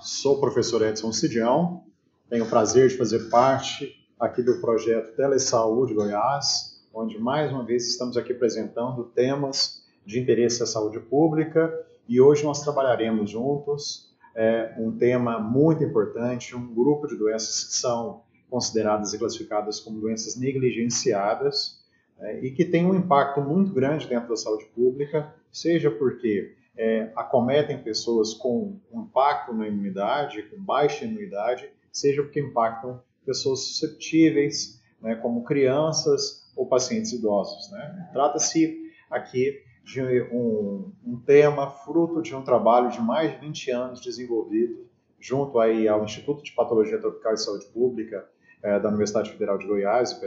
Sou o professor Edson Cidião, tenho o prazer de fazer parte aqui do projeto Telesaúde Goiás, onde mais uma vez estamos aqui apresentando temas de interesse à saúde pública e hoje nós trabalharemos juntos é, um tema muito importante, um grupo de doenças que são consideradas e classificadas como doenças negligenciadas é, e que têm um impacto muito grande dentro da saúde pública, seja porque é, acometem pessoas com impacto na imunidade, com baixa imunidade, seja porque impactam pessoas susceptíveis, né, como crianças ou pacientes idosos. Né? Trata-se aqui de um, um, tema fruto de um trabalho de mais de 20 anos desenvolvido junto aí ao Instituto de Patologia Tropical e Saúde Pública é, da Universidade Federal de Goiás, o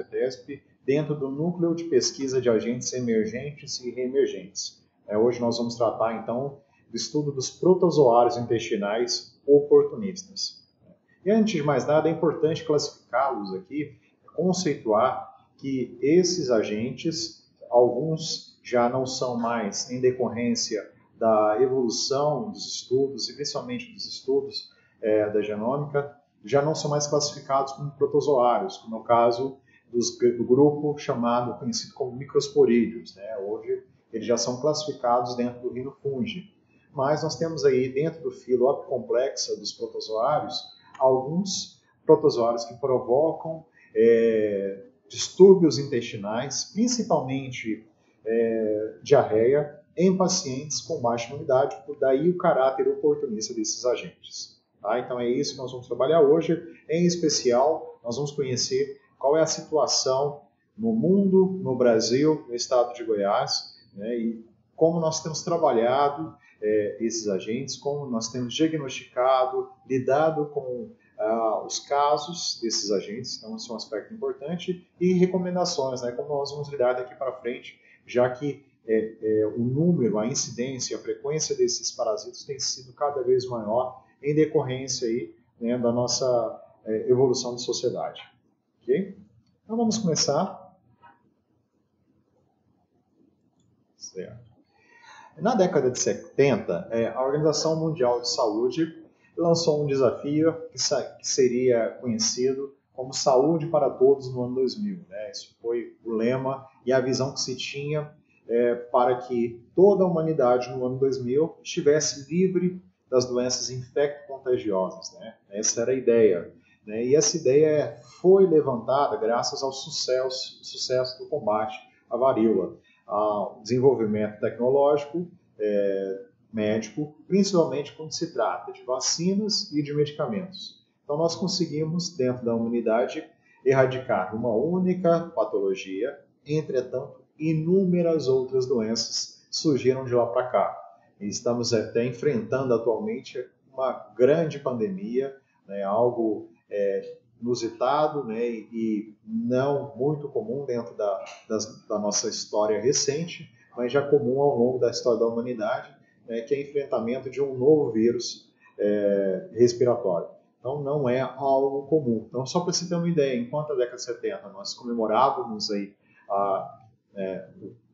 dentro do Núcleo de Pesquisa de Agentes Emergentes e Reemergentes. É, hoje nós vamos tratar, então, do estudo dos protozoários intestinais oportunistas. E antes de mais nada, é importante classificá-los aqui, conceituar que esses agentes, alguns já não são mais em decorrência da evolução dos estudos, e principalmente dos estudos é, da genômica, já não são mais classificados como protozoários, como é o caso dos, do grupo chamado, conhecido como microsporídeos. Né? Hoje eles já são classificados dentro do rinofungi. Mas nós temos aí dentro do filo apicomplexa dos protozoários alguns protozoários que provocam é, distúrbios intestinais, principalmente é, diarreia, em pacientes com baixa imunidade, por daí o caráter oportunista desses agentes. Tá? Então é isso que nós vamos trabalhar hoje. Em especial, nós vamos conhecer qual é a situação no mundo, no Brasil, no estado de Goiás, né, e como nós temos trabalhado é, esses agentes, como nós temos diagnosticado, lidado com ah, os casos desses agentes, então isso é um aspecto importante, e recomendações, né, como nós vamos lidar daqui para frente, já que é, é, o número, a incidência, a frequência desses parasitas tem sido cada vez maior em decorrência aí, né, da nossa é, evolução de sociedade. Ok? Então vamos começar Certo. Na década de 70, é, a Organização Mundial de Saúde lançou um desafio que, seria conhecido como Saúde para Todos no ano 2000. Né? Isso foi o lema e a visão que se tinha é, para que toda a humanidade no ano 2000 estivesse livre das doenças infecto-contagiosas. Né? Essa era a ideia. Né? E essa ideia foi levantada graças ao sucesso, sucesso do combate à varíola ao desenvolvimento tecnológico, é, médico, principalmente quando se trata de vacinas e de medicamentos. Então, nós conseguimos, dentro da humanidade, erradicar uma única patologia, entretanto, inúmeras outras doenças surgiram de lá para cá. E estamos até enfrentando atualmente uma grande pandemia, né, algo é, inusitado né, e não muito comum dentro da, das, da nossa história recente, mas já comum ao longo da história da humanidade, né, que é o enfrentamento de um novo vírus é, respiratório. Então, não é algo comum. Então, só para você ter uma ideia, enquanto a década de 70 nós comemorávamos aí a é,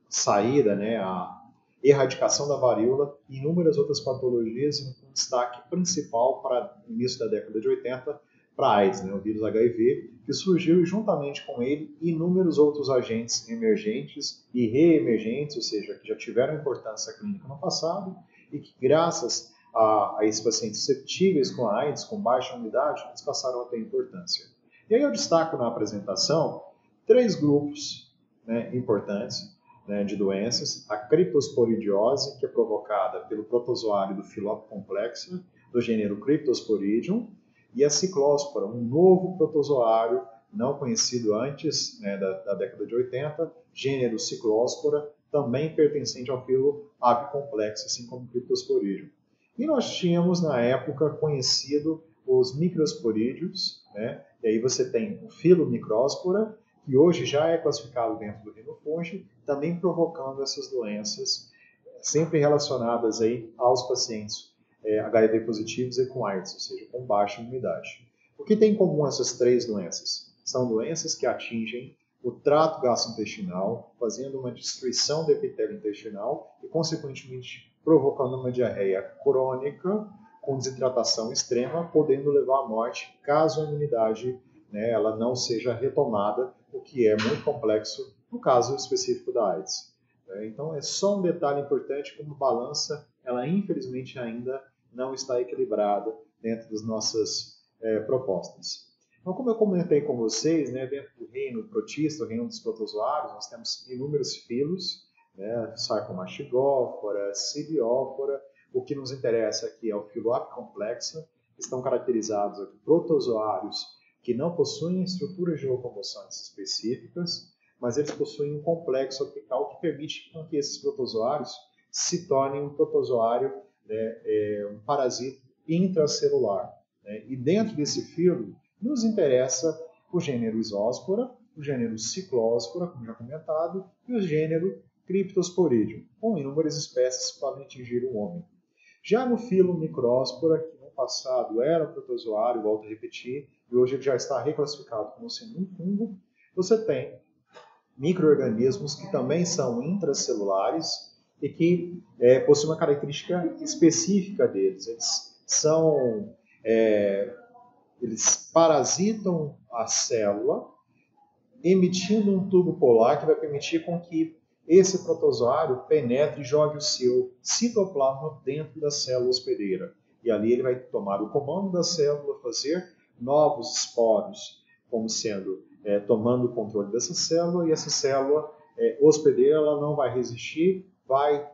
saída, né, a erradicação da varíola e inúmeras outras patologias, um destaque principal para o início da década de 80 para AIDS, né, o vírus HIV, que surgiu juntamente com ele inúmeros outros agentes emergentes e reemergentes, ou seja, que já tiveram importância clínica no passado e que, graças a, a esses pacientes susceptíveis com a AIDS, com baixa imunidade, eles passaram a ter importância. E aí eu destaco na apresentação três grupos né, importantes né, de doenças: a criptosporidiose, que é provocada pelo protozoário do Filop complexa, do gênero Cryptosporidium, e a ciclóspora, um novo protozoário não conhecido antes né, da, da, década de 80, gênero ciclóspora, também pertencente ao filo apicomplexo, assim como Cryptosporidium. E nós tínhamos, na época, conhecido os microsporídeos, né? e aí você tem o filo micróspora, que hoje já é classificado dentro do rinofunge, também provocando essas doenças, sempre relacionadas aí aos pacientes é, HIV positivos e com AIDS, ou seja, com baixa imunidade. O que tem em comum essas três doenças? São doenças que atingem o trato gastrointestinal, fazendo uma destruição do epitélio intestinal e, consequentemente, provocando uma diarreia crônica com desidratação extrema, podendo levar à morte caso a imunidade né, ela não seja retomada, o que é muito complexo no caso específico da AIDS. Né. Então é só um detalhe importante como balança, ela infelizmente ainda não está equilibrada dentro das nossas é, propostas. Então, como eu comentei com vocês, né, dentro do reino protista, o reino dos protozoários, nós temos inúmeros filos, né, Cibiófora. O que nos interessa aqui é o filo apicomplexa, estão caracterizados aqui protozoários que não possuem estruturas de locomoção específicas, mas eles possuem um complexo apical que permite que esses protozoários se tornem um protozoário, né, é, um parasita intracelular. Né? E dentro desse filo, nos interessa o gênero Isóspora, o gênero Ciclóspora, como já comentado, e o gênero Cryptosporidium, com inúmeras espécies que podem atingir o homem. Já no filo Micróspora, que no passado era protozoário, volto a repetir, e hoje ele já está reclassificado como sendo um fungo, você tem micro-organismos que também são intracelulares e que é, possuem uma característica específica deles. Eles são é, eles parasitam a célula, emitindo um tubo polar que vai permitir com que esse protozoário penetre e jogue o seu citoplasma dentro da célula hospedeira. E ali ele vai tomar o comando da célula, fazer novos esporos, como sendo é, tomando o controle dessa célula, e essa célula é, hospedeira ela não vai resistir, vai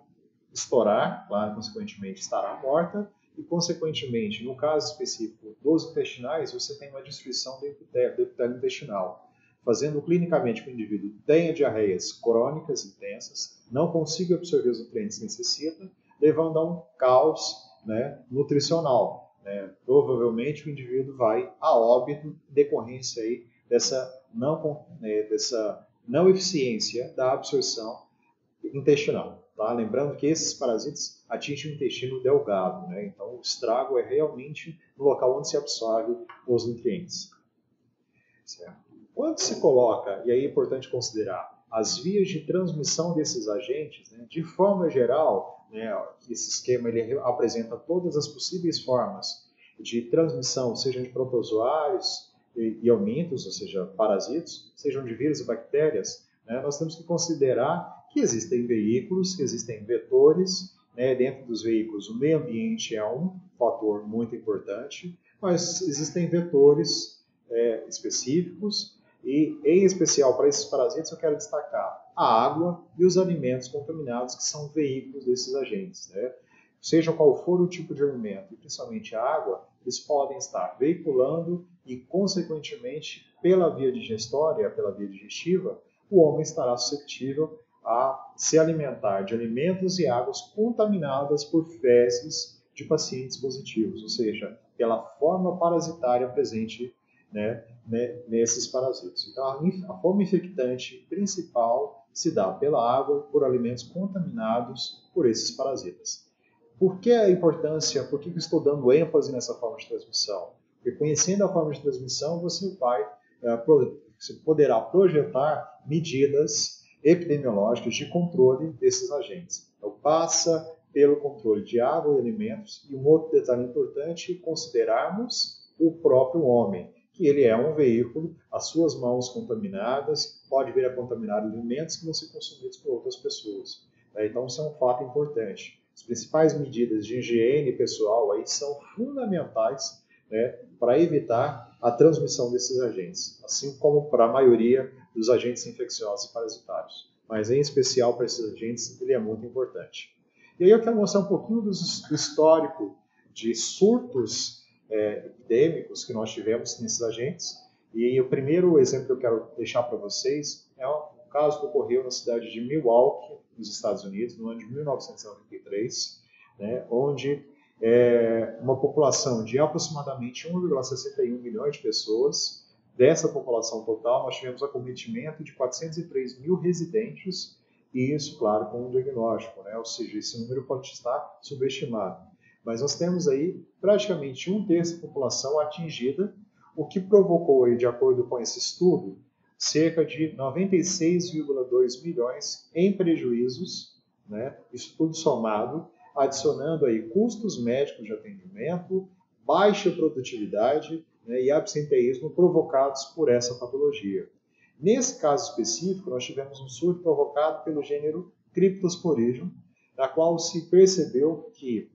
estourar, claro, consequentemente estará morta, e, consequentemente, no caso específico dos intestinais, você tem uma destruição do epitélio intestinal, fazendo clinicamente que o indivíduo tenha diarreias crônicas intensas, não consiga absorver os nutrientes que necessita, levando a um caos né, nutricional. Né? Provavelmente o indivíduo vai a óbito decorrência aí dessa não, né, dessa não eficiência da absorção intestinal. Tá? Lembrando que esses parasitas atingem o intestino delgado, né? então o estrago é realmente no local onde se absorve os nutrientes. Certo? Quando se coloca, e aí é importante considerar, as vias de transmissão desses agentes, né? de forma geral, né, esse esquema ele apresenta todas as possíveis formas de transmissão, sejam de protozoários e, e ou seja, parasitos, sejam de vírus e bactérias, né, nós temos que considerar que existem veículos, que existem vetores, né? dentro dos veículos o meio ambiente é um fator muito importante, mas existem vetores é, específicos e, em especial para esses parasitas, eu quero destacar a água e os alimentos contaminados, que são veículos desses agentes. Né? Seja qual for o tipo de alimento, e principalmente a água, eles podem estar veiculando e, consequentemente, pela via digestória, pela via digestiva, o homem estará suscetível a se alimentar de alimentos e águas contaminadas por fezes de pacientes positivos, ou seja, pela forma parasitária presente né, nesses parasitos. Então, a forma infectante principal se dá pela água por alimentos contaminados por esses parasitas. Por que a importância, por que eu estou dando ênfase nessa forma de transmissão? Porque conhecendo a forma de transmissão, você vai, eh, você poderá projetar medidas epidemiológicas de controle desses agentes. Então, passa pelo controle de água e alimentos, e um outro detalhe importante, considerarmos o próprio homem, que ele é um veículo, as suas mãos contaminadas, pode vir a contaminar alimentos que vão ser consumidos por outras pessoas. Né? Então, isso é um fato importante. As principais medidas de higiene pessoal aí são fundamentais né, para evitar a transmissão desses agentes, assim como para a maioria dos agentes infecciosos e parasitários. Mas, em especial para esses agentes, ele é muito importante. E aí eu quero mostrar um pouquinho do histórico de surtos é, epidêmicos que nós tivemos nesses agentes. E o primeiro exemplo que eu quero deixar para vocês é um caso que ocorreu na cidade de Milwaukee, nos Estados Unidos, no ano de 1993, né, onde é, uma população de aproximadamente 1,61 milhões de pessoas Dessa população total, nós tivemos acometimento de 403 mil residentes, e isso, claro, com um diagnóstico, né? ou seja, esse número pode estar subestimado. Mas nós temos aí praticamente um terço da população atingida, o que provocou, aí, de acordo com esse estudo, cerca de 96,2 milhões em prejuízos, né? isso tudo somado, adicionando aí custos médicos de atendimento, baixa produtividade né, e absenteísmo provocados por essa patologia. Nesse caso específico, nós tivemos um surto provocado pelo gênero Cryptosporidium, da qual se percebeu que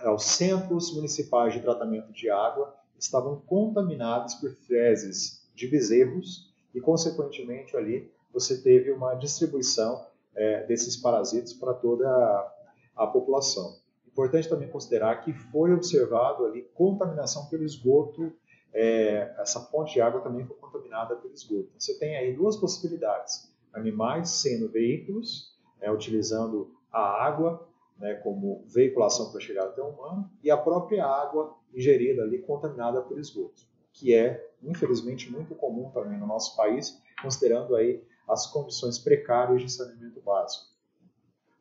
é, os centros municipais de tratamento de água estavam contaminados por fezes de bezerros e, consequentemente, ali você teve uma distribuição é, desses parasitas para toda a, a população. Importante também considerar que foi observado ali contaminação pelo esgoto, é, essa fonte de água também foi contaminada pelo esgoto. Você tem aí duas possibilidades: animais sendo veículos, é, utilizando a água né, como veiculação para chegar até o humano, e a própria água ingerida ali contaminada por esgoto, que é, infelizmente, muito comum também no nosso país, considerando aí as condições precárias de saneamento básico.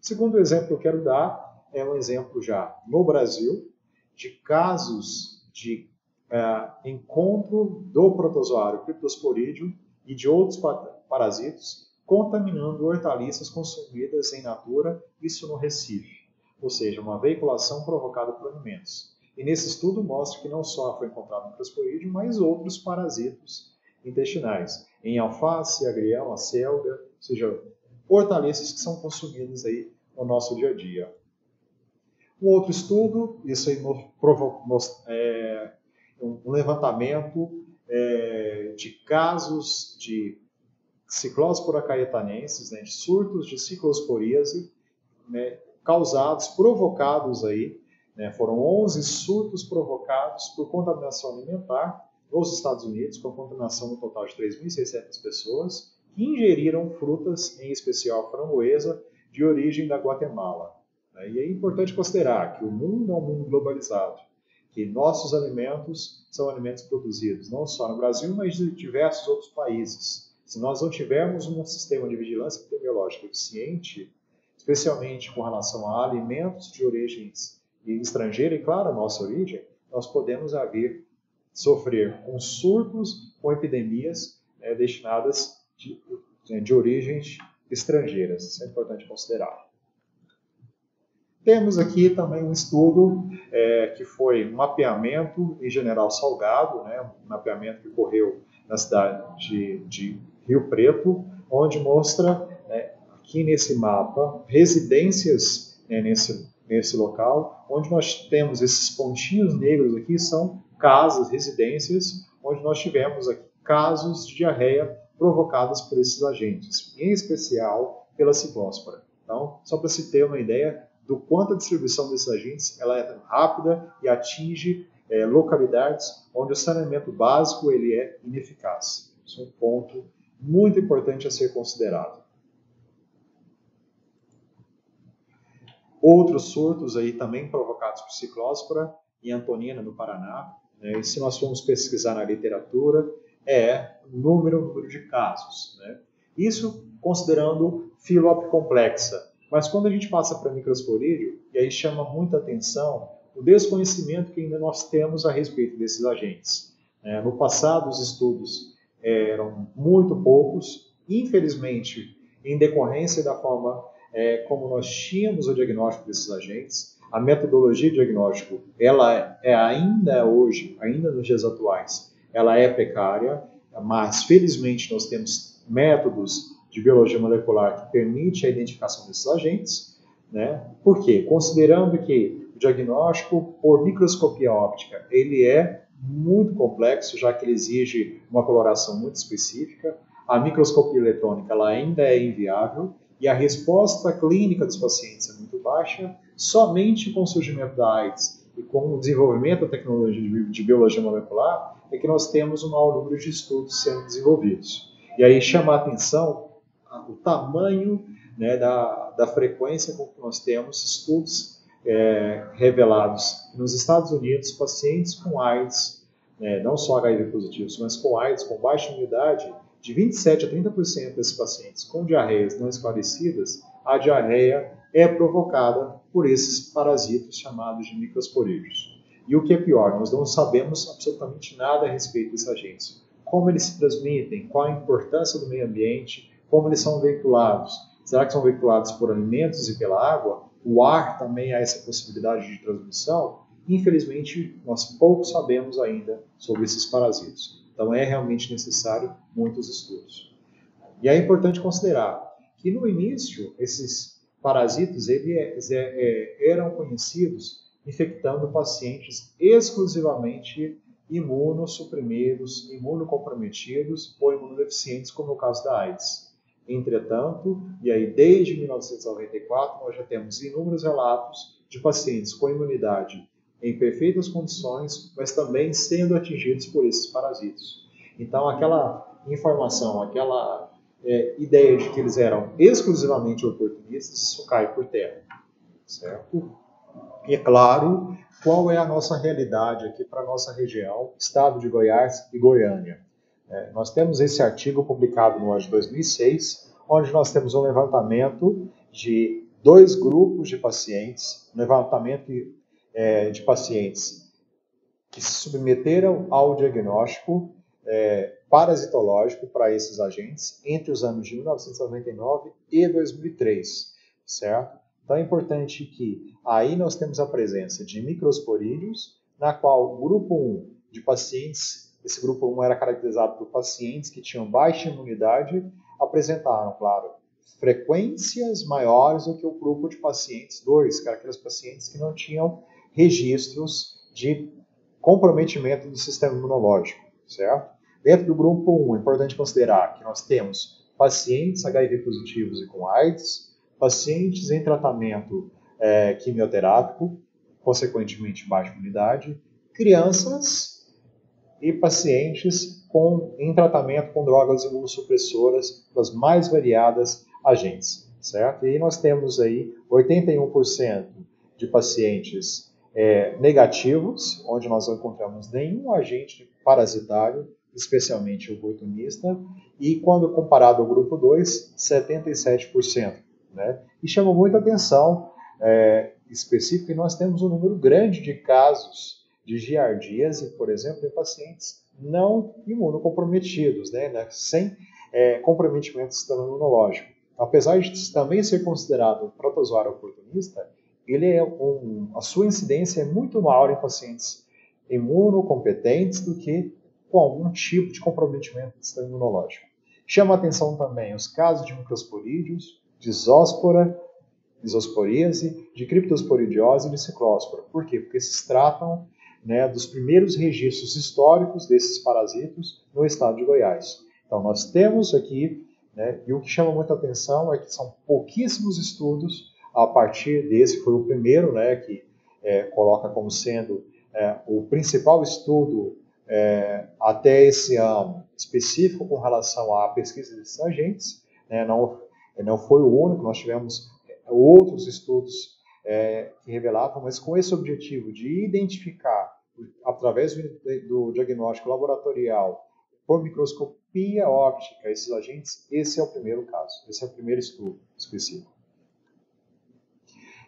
O segundo exemplo que eu quero dar é um exemplo já no Brasil de casos de é, encontro do protozoário Cryptosporidium e de outros parasitos contaminando hortaliças consumidas em natura, isso no Recife, ou seja, uma veiculação provocada por alimentos. E nesse estudo mostra que não só foi encontrado Cryptosporidium, mas outros parasitos intestinais, em alface, agrião, acelga, ou seja, hortaliças que são consumidas aí no nosso dia a dia. Um outro estudo, isso aí provocou, é, um levantamento é, de casos de ciclóspora caetanenses, né, de surtos de ciclosporíase, né, causados, provocados aí, né, foram 11 surtos provocados por contaminação alimentar nos Estados Unidos, com contaminação no total de 3.600 pessoas, que ingeriram frutas, em especial framboesa, de origem da Guatemala. Né. E é importante considerar que o mundo é um mundo globalizado que nossos alimentos são alimentos produzidos não só no Brasil, mas em diversos outros países. Se nós não tivermos um sistema de vigilância epidemiológica eficiente, especialmente com relação a alimentos de origens estrangeira e, claro, nossa origem, nós podemos vir sofrer com surtos, com epidemias é, destinadas de, de origens estrangeiras. Isso é importante considerar. Temos aqui também um estudo é, que foi um mapeamento em General Salgado, né, um mapeamento que ocorreu na cidade de, de Rio Preto, onde mostra né, aqui nesse mapa residências né, nesse, nesse local, onde nós temos esses pontinhos negros aqui, são casas, residências, onde nós tivemos aqui casos de diarreia provocadas por esses agentes, em especial pela ciclóspora. Então, só para se ter uma ideia, do quanto a distribuição desses agentes ela é rápida e atinge é, localidades onde o saneamento básico ele é ineficaz. Isso é um ponto muito importante a ser considerado. Outros surtos aí também provocados por ciclóspora em Antonina, no Paraná. Né? Se nós formos pesquisar na literatura, é número, número de casos. Né? Isso considerando filo complexa, mas quando a gente passa para microsporídeo, e aí chama muita atenção o desconhecimento que ainda nós temos a respeito desses agentes. É, no passado, os estudos eram muito poucos, infelizmente, em decorrência da forma é, como nós tínhamos o diagnóstico desses agentes, a metodologia de diagnóstico, ela é ainda hoje, ainda nos dias atuais, ela é precária, mas felizmente nós temos métodos de biologia molecular que permite a identificação desses agentes. Né? Por quê? Considerando que o diagnóstico por microscopia óptica ele é muito complexo, já que ele exige uma coloração muito específica. A microscopia eletrônica ela ainda é inviável e a resposta clínica dos pacientes é muito baixa. Somente com o surgimento da AIDS e com o desenvolvimento da tecnologia de biologia molecular é que nós temos um maior número de estudos sendo desenvolvidos. E aí chama a atenção o tamanho né, da, da frequência com que nós temos estudos é, revelados nos Estados Unidos, pacientes com AIDS, né, não só HIV positivos, mas com AIDS, com baixa imunidade, de 27 a 30% desses pacientes com diarreias não esclarecidas, a diarreia é provocada por esses parasitos chamados de microsporídeos. E o que é pior, nós não sabemos absolutamente nada a respeito desses agentes. Como eles se transmitem, qual a importância do meio ambiente, como eles são veiculados. Será que são veiculados por alimentos e pela água? o ar também há essa possibilidade de transmissão, infelizmente nós pouco sabemos ainda sobre esses parasitos. Então é realmente necessário muitos estudos. E é importante considerar que no início esses parasitos eles é, é, eram conhecidos infectando pacientes exclusivamente imunossuprimidos, imunocomprometidos ou imunodeficientes, como é o caso da AIDS. Entretanto, e aí desde 1994 nós já temos inúmeros relatos de pacientes com imunidade em perfeitas condições, mas também sendo atingidos por esses parasitos. Então, aquela informação, aquela é, ideia de que eles eram exclusivamente oportunistas, isso cai por terra, certo? E é claro, qual é a nossa realidade aqui para a nossa região, estado de Goiás e Goiânia. É, nós temos esse artigo publicado no ano de 2006, onde nós temos um levantamento de dois grupos de pacientes, um levantamento é, de pacientes que se submeteram ao diagnóstico é, parasitológico para esses agentes entre os anos de 1999 e 2003, certo? Então é importante que aí nós temos a presença de microsporídeos, na qual o grupo 1 de pacientes, esse grupo 1 era caracterizado por pacientes que tinham baixa imunidade, apresentaram, claro, frequências maiores do que o grupo de pacientes 2, que eram aqueles pacientes que não tinham registros de comprometimento do sistema imunológico, certo? Dentro do grupo 1, é importante considerar que nós temos pacientes HIV positivos e com AIDS, pacientes em tratamento é, quimioterápico, consequentemente baixa imunidade, crianças e pacientes com, em tratamento com drogas imunossupressoras das mais variadas agentes, certo? E nós temos aí 81% de pacientes é, negativos, onde nós não encontramos nenhum agente parasitário, especialmente oportunista, e quando comparado ao grupo 2, 77%. Né? E chama muita atenção é, específica que nós temos um número grande de casos de giardíase, por exemplo, em pacientes não imunocomprometidos, né, né, sem é, comprometimento do sistema imunológico. Apesar de também ser considerado um protozoário oportunista, ele é um, a sua incidência é muito maior em pacientes imunocompetentes do que com algum tipo de comprometimento do sistema imunológico. Chama atenção também os casos de microsporídeos, de zóspora, isosporíase, de criptosporidiose e de ciclóspora. Por quê? Porque se tratam né, dos primeiros registros históricos desses parasitos no estado de Goiás. Então, nós temos aqui, né, e o que chama muita atenção é que são pouquíssimos estudos a partir desse, foi o primeiro né, que é, coloca como sendo é, o principal estudo é, até esse ano específico com relação à pesquisa desses agentes. Né, não não foi o único, nós tivemos outros estudos é, que revelavam, mas com esse objetivo de identificar, através do, do diagnóstico laboratorial, por microscopia óptica, esses agentes, esse é o primeiro caso, esse é o primeiro estudo específico.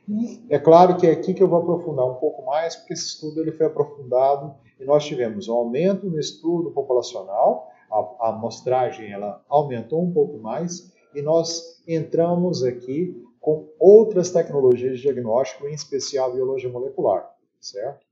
E é claro que é aqui que eu vou aprofundar um pouco mais, porque esse estudo ele foi aprofundado e nós tivemos um aumento no estudo populacional, a, a amostragem ela aumentou um pouco mais, e nós entramos aqui com outras tecnologias de diagnóstico, em especial biologia molecular, certo?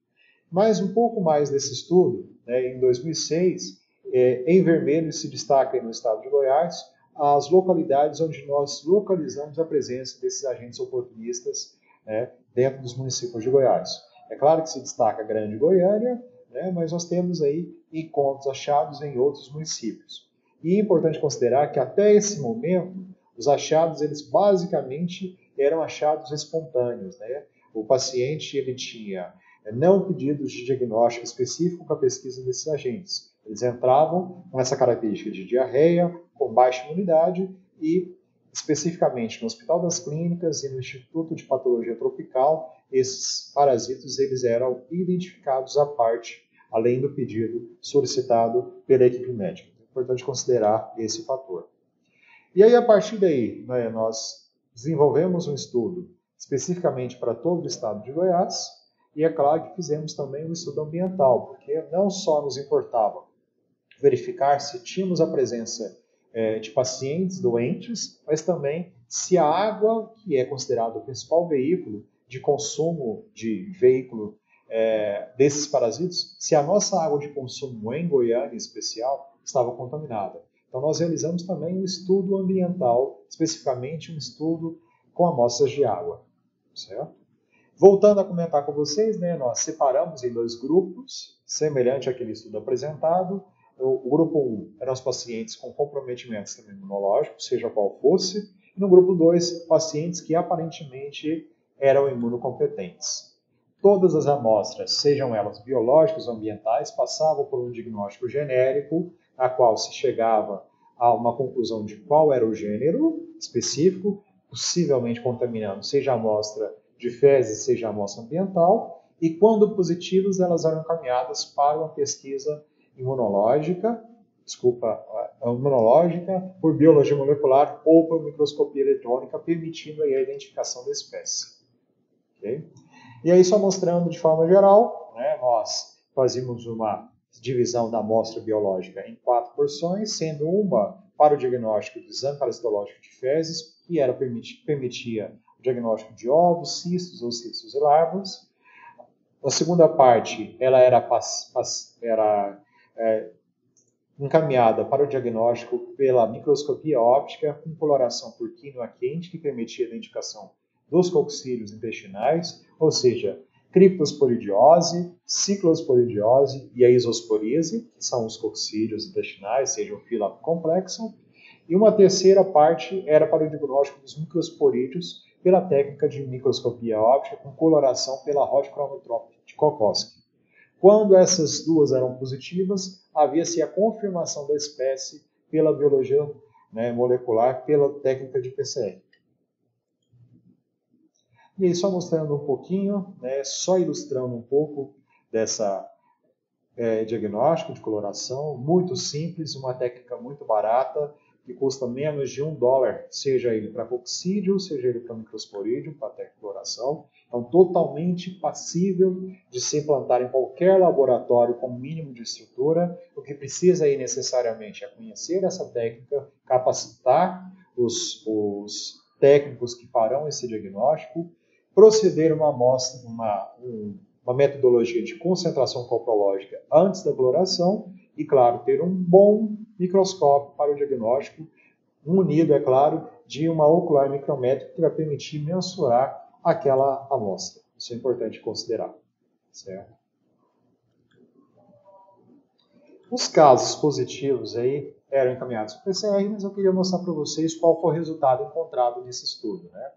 Mas um pouco mais desse estudo, né, em 2006, é, em vermelho se destaca no estado de Goiás as localidades onde nós localizamos a presença desses agentes oportunistas né, dentro dos municípios de Goiás. É claro que se destaca a Grande Goiânia, né, mas nós temos aí encontros achados em outros municípios. E é importante considerar que até esse momento, os achados, eles basicamente eram achados espontâneos. Né? O paciente ele tinha eh, não pedidos de diagnóstico específico para pesquisa desses agentes. Eles entravam com essa característica de diarreia, com baixa imunidade e, especificamente no Hospital das Clínicas e no Instituto de Patologia Tropical, esses parasitos eles eram identificados à parte, além do pedido solicitado pela equipe médica importante considerar esse fator. E aí, a partir daí, né, nós desenvolvemos um estudo especificamente para todo o estado de Goiás, e é claro que fizemos também um estudo ambiental, porque não só nos importava verificar se tínhamos a presença é, de pacientes doentes, mas também se a água, que é considerada o principal veículo de consumo de veículo é, desses parasitos, se a nossa água de consumo em Goiânia em especial estava contaminada. Então nós realizamos também um estudo ambiental, especificamente um estudo com amostras de água, certo? Voltando a comentar com vocês, né, nós separamos em dois grupos, semelhante àquele estudo apresentado. O, grupo 1 eram os pacientes com comprometimento sistema imunológico, seja qual fosse, e no grupo 2, pacientes que aparentemente eram imunocompetentes. Todas as amostras, sejam elas biológicas ou ambientais, passavam por um diagnóstico genérico, a qual se chegava a uma conclusão de qual era o gênero específico, possivelmente contaminando, seja a amostra de fezes, seja a amostra ambiental, e quando positivas, elas eram encaminhadas para uma pesquisa imunológica, desculpa, imunológica, por biologia molecular ou por microscopia eletrônica, permitindo a identificação da espécie. Okay? E aí, só mostrando de forma geral, né, nós fazíamos uma divisão da amostra biológica em quatro porções, sendo uma para o diagnóstico do exame parasitológico de fezes, que era, permitia o diagnóstico de ovos, cistos ou cistos e larvas. A segunda parte ela era, era é, encaminhada para o diagnóstico pela microscopia óptica com coloração por quinoa quente, que permitia a identificação dos coccílios intestinais, ou seja, criptosporidiose, ciclosporidiose e a isosporise, que são os coccílios intestinais, seja o fila complexo. E uma terceira parte era para o diagnóstico dos microsporídeos pela técnica de microscopia óptica com coloração pela Hot Chromatography de Kokoski. Quando essas duas eram positivas, havia-se a confirmação da espécie pela biologia né, molecular, pela técnica de PCR. E aí, só mostrando um pouquinho, né, só ilustrando um pouco dessa é, diagnóstico de coloração, muito simples, uma técnica muito barata, que custa menos de um dólar, seja ele para coccídio, seja ele para microsporídeo, para coloração. Então, totalmente passível de se implantar em qualquer laboratório com mínimo de estrutura. O que precisa aí necessariamente é conhecer essa técnica, capacitar os, os técnicos que farão esse diagnóstico proceder uma amostra, uma, uma metodologia de concentração coprológica antes da coloração e, claro, ter um bom microscópio para o diagnóstico, munido, é claro, de uma ocular micrométrica que vai permitir mensurar aquela amostra. Isso é importante considerar. Certo? Os casos positivos aí eram encaminhados para PCR, mas eu queria mostrar para vocês qual foi o resultado encontrado nesse estudo. Né?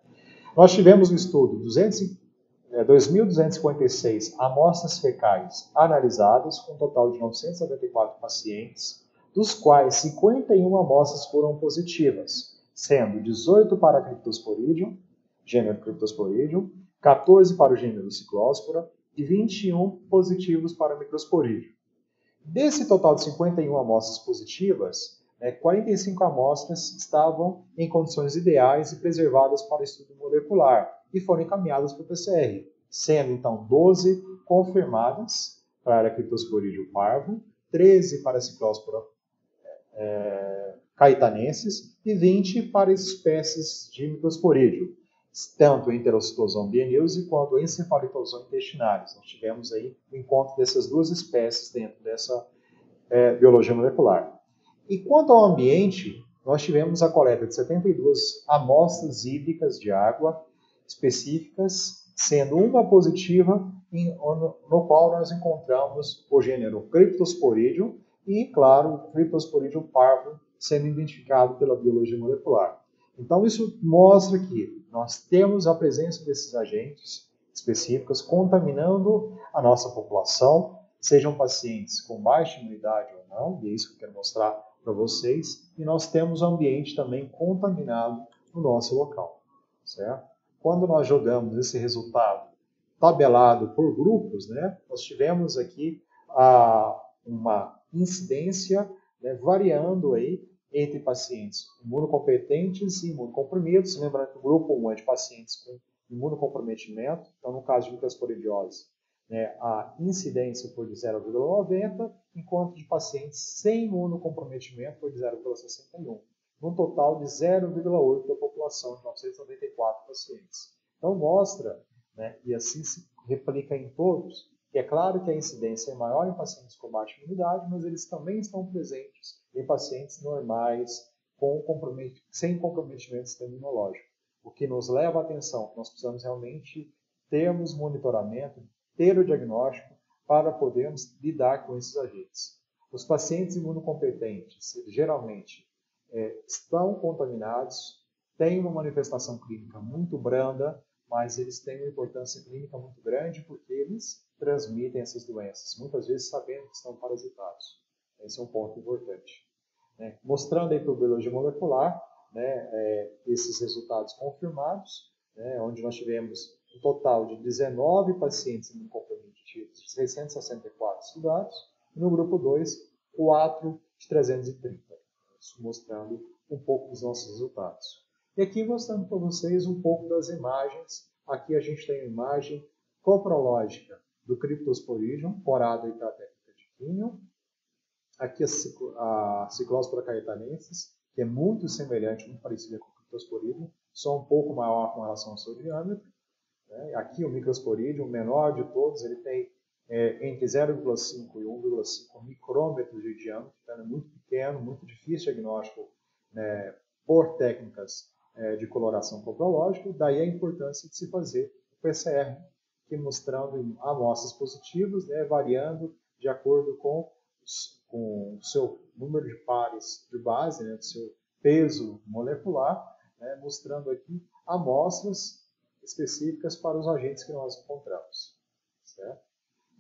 Nós tivemos no estudo 2.256 é, amostras fecais analisadas, com um total de 994 pacientes, dos quais 51 amostras foram positivas, sendo 18 para Cryptosporidium, gênero Cryptosporidium, 14 para o gênero Ciclospora e 21 positivos para Microsporidium. Desse total de 51 amostras positivas, né, 45 amostras estavam em condições ideais e preservadas para estudo molecular e foram encaminhadas para o PCR, sendo então 12 confirmadas para Cryptosporidium parvo, 13 para Ciclospora é, e 20 para espécies de Microsporidium, tanto Enterocitosoma biennius quanto Encefalitosoma intestinalis. Nós tivemos aí o encontro dessas duas espécies dentro dessa é, biologia molecular. E quanto ao ambiente, nós tivemos a coleta de 72 amostras hídricas de água específicas, sendo uma positiva, em, no, qual nós encontramos o gênero Cryptosporidium e, claro, Cryptosporidium parvo sendo identificado pela biologia molecular. Então, isso mostra que nós temos a presença desses agentes específicos contaminando a nossa população, sejam pacientes com baixa imunidade ou não, e é isso que eu quero mostrar para vocês, e nós temos ambiente também contaminado no nosso local, certo? Quando nós jogamos esse resultado tabelado por grupos, né, nós tivemos aqui a, uma incidência né, variando aí entre pacientes imunocompetentes e imunocomprimidos, lembrando que o grupo 1 é de pacientes com imunocomprometimento, então no caso de microsporidiose, né, a incidência foi de 0,90, enquanto de pacientes sem imunocomprometimento foi de 0,61. num total de 0,8 da população de 994 pacientes. Então mostra, né, e assim se replica em todos, que é claro que a incidência é maior em pacientes com baixa imunidade, mas eles também estão presentes em pacientes normais, com compromet sem comprometimento sistema imunológico. O que nos leva a atenção nós precisamos realmente termos monitoramento, ter o diagnóstico para podermos lidar com esses agentes. Os pacientes imunocompetentes, geralmente, é, estão contaminados, têm uma manifestação clínica muito branda, mas eles têm uma importância clínica muito grande porque eles transmitem essas doenças, muitas vezes sabendo que estão parasitados. Esse é um ponto importante. Né? Mostrando aí para o biologia molecular né, é, esses resultados confirmados, né, onde nós tivemos um total de 19 pacientes imunocomprometidos, 664 estudados, e no grupo 2, 4 de 330. Isso mostrando um pouco dos nossos resultados. E aqui mostrando para vocês um pouco das imagens. Aqui a gente tem a imagem coprológica do Cryptosporidium, corado e técnica de quinho. Aqui a, a Ciclospora caetanensis, que é muito semelhante, muito parecida com o Cryptosporidium, só um pouco maior com relação ao seu diâmetro. Né? Aqui o Microsporidium, o menor de todos, ele tem é, entre 0,5 e 1,5 micrômetros de diâmetro, então é muito pequeno, muito difícil diagnóstico né, por técnicas é, de coloração coprológica, daí a importância de se fazer o PCR, que mostrando amostras positivas, né, variando de acordo com, com o seu número de pares de base, né, do seu peso molecular, né, mostrando aqui amostras específicas para os agentes que nós encontramos. Certo?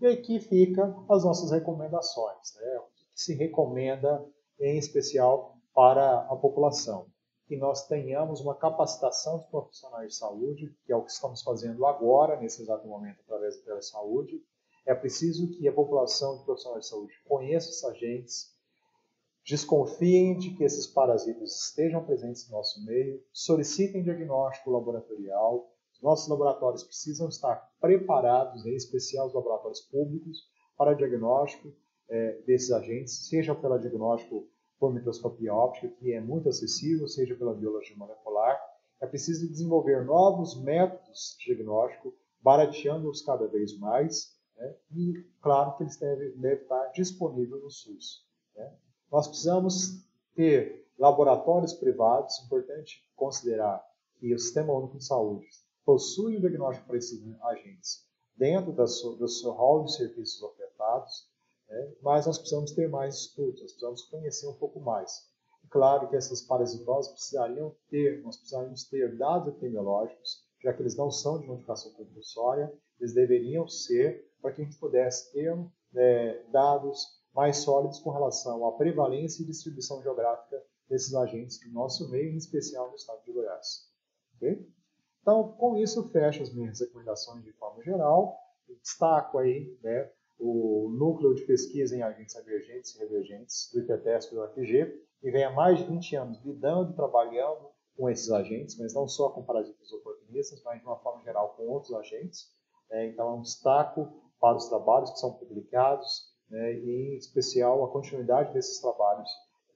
E aqui fica as nossas recomendações. Né? O que se recomenda em especial para a população? Que nós tenhamos uma capacitação dos profissionais de saúde, que é o que estamos fazendo agora, nesse exato momento, através da telesaúde. É preciso que a população de profissionais de saúde conheça esses agentes, desconfiem de que esses parasitas estejam presentes no nosso meio, solicitem diagnóstico laboratorial, nossos laboratórios precisam estar preparados, em especial os laboratórios públicos, para diagnóstico é, desses agentes, seja pelo diagnóstico por microscopia óptica, que é muito acessível, seja pela biologia molecular. É preciso desenvolver novos métodos de diagnóstico, barateando-os cada vez mais, né? e claro que eles devem, estar disponíveis no SUS. Né? Nós precisamos ter laboratórios privados, importante considerar que o Sistema Único de Saúde possui o diagnóstico para esses agentes dentro da sua, do seu hall de serviços ofertados, né? mas nós precisamos ter mais estudos, nós precisamos conhecer um pouco mais. Claro que essas parasitoses precisariam ter, nós precisaríamos ter dados epidemiológicos, já que eles não são de notificação compulsória, eles deveriam ser para que a gente pudesse ter é, dados mais sólidos com relação à prevalência e distribuição geográfica desses agentes no nosso meio, em especial no estado de Goiás. Okay? Então, com isso, fecho as minhas recomendações de forma geral. Destaco aí né, o núcleo de pesquisa em agentes emergentes e revergentes do IPTESP e do UFG, que vem há mais de 20 anos lidando, trabalhando com esses agentes, mas não só com parasitas oportunistas, mas de uma forma geral com outros agentes. É, então, é um destaco para os trabalhos que são publicados né, e, em especial, a continuidade desses trabalhos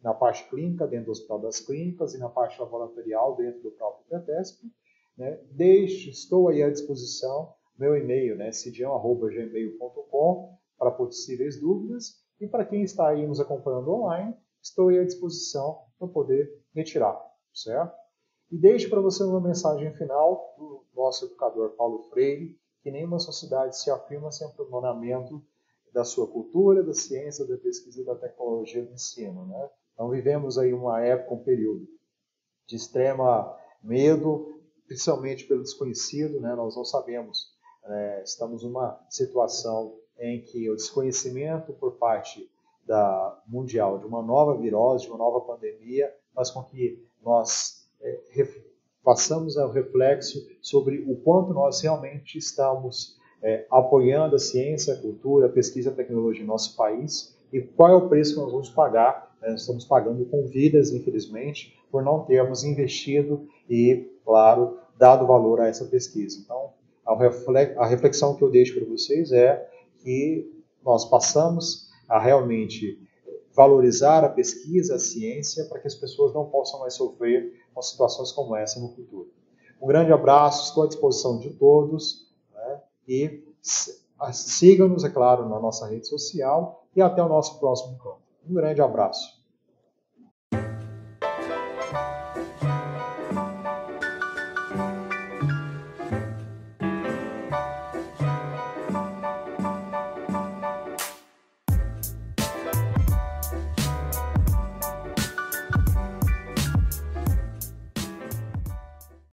na parte clínica, dentro do Hospital das Clínicas, e na parte laboratorial, dentro do próprio IPTESP, né? Deixe, estou aí à disposição, meu e-mail, né, cidião.gmail.com, para possíveis dúvidas. E para quem está aí nos acompanhando online, estou aí à disposição para poder retirar, certo? E deixe para você uma mensagem final do nosso educador Paulo Freire, que nenhuma sociedade se afirma sem aprimoramento da sua cultura, da ciência, da pesquisa e da tecnologia do ensino. Né? Então vivemos aí uma época, um período de extrema medo, principalmente pelo desconhecido, né? nós não sabemos, é, estamos numa situação em que o desconhecimento por parte da mundial de uma nova virose, de uma nova pandemia, faz com que nós é, façamos o reflexo sobre o quanto nós realmente estamos é, apoiando a ciência, a cultura, a pesquisa e a tecnologia em nosso país e qual é o preço que nós vamos pagar. Né? Nós estamos pagando com vidas, infelizmente, por não termos investido e, claro, dado valor a essa pesquisa. Então, a reflexão que eu deixo para vocês é que nós passamos a realmente valorizar a pesquisa, a ciência, para que as pessoas não possam mais sofrer com situações como essa no futuro. Um grande abraço, estou à disposição de todos né? e sigam-nos, é claro, na nossa rede social e até o nosso próximo encontro. Um grande abraço.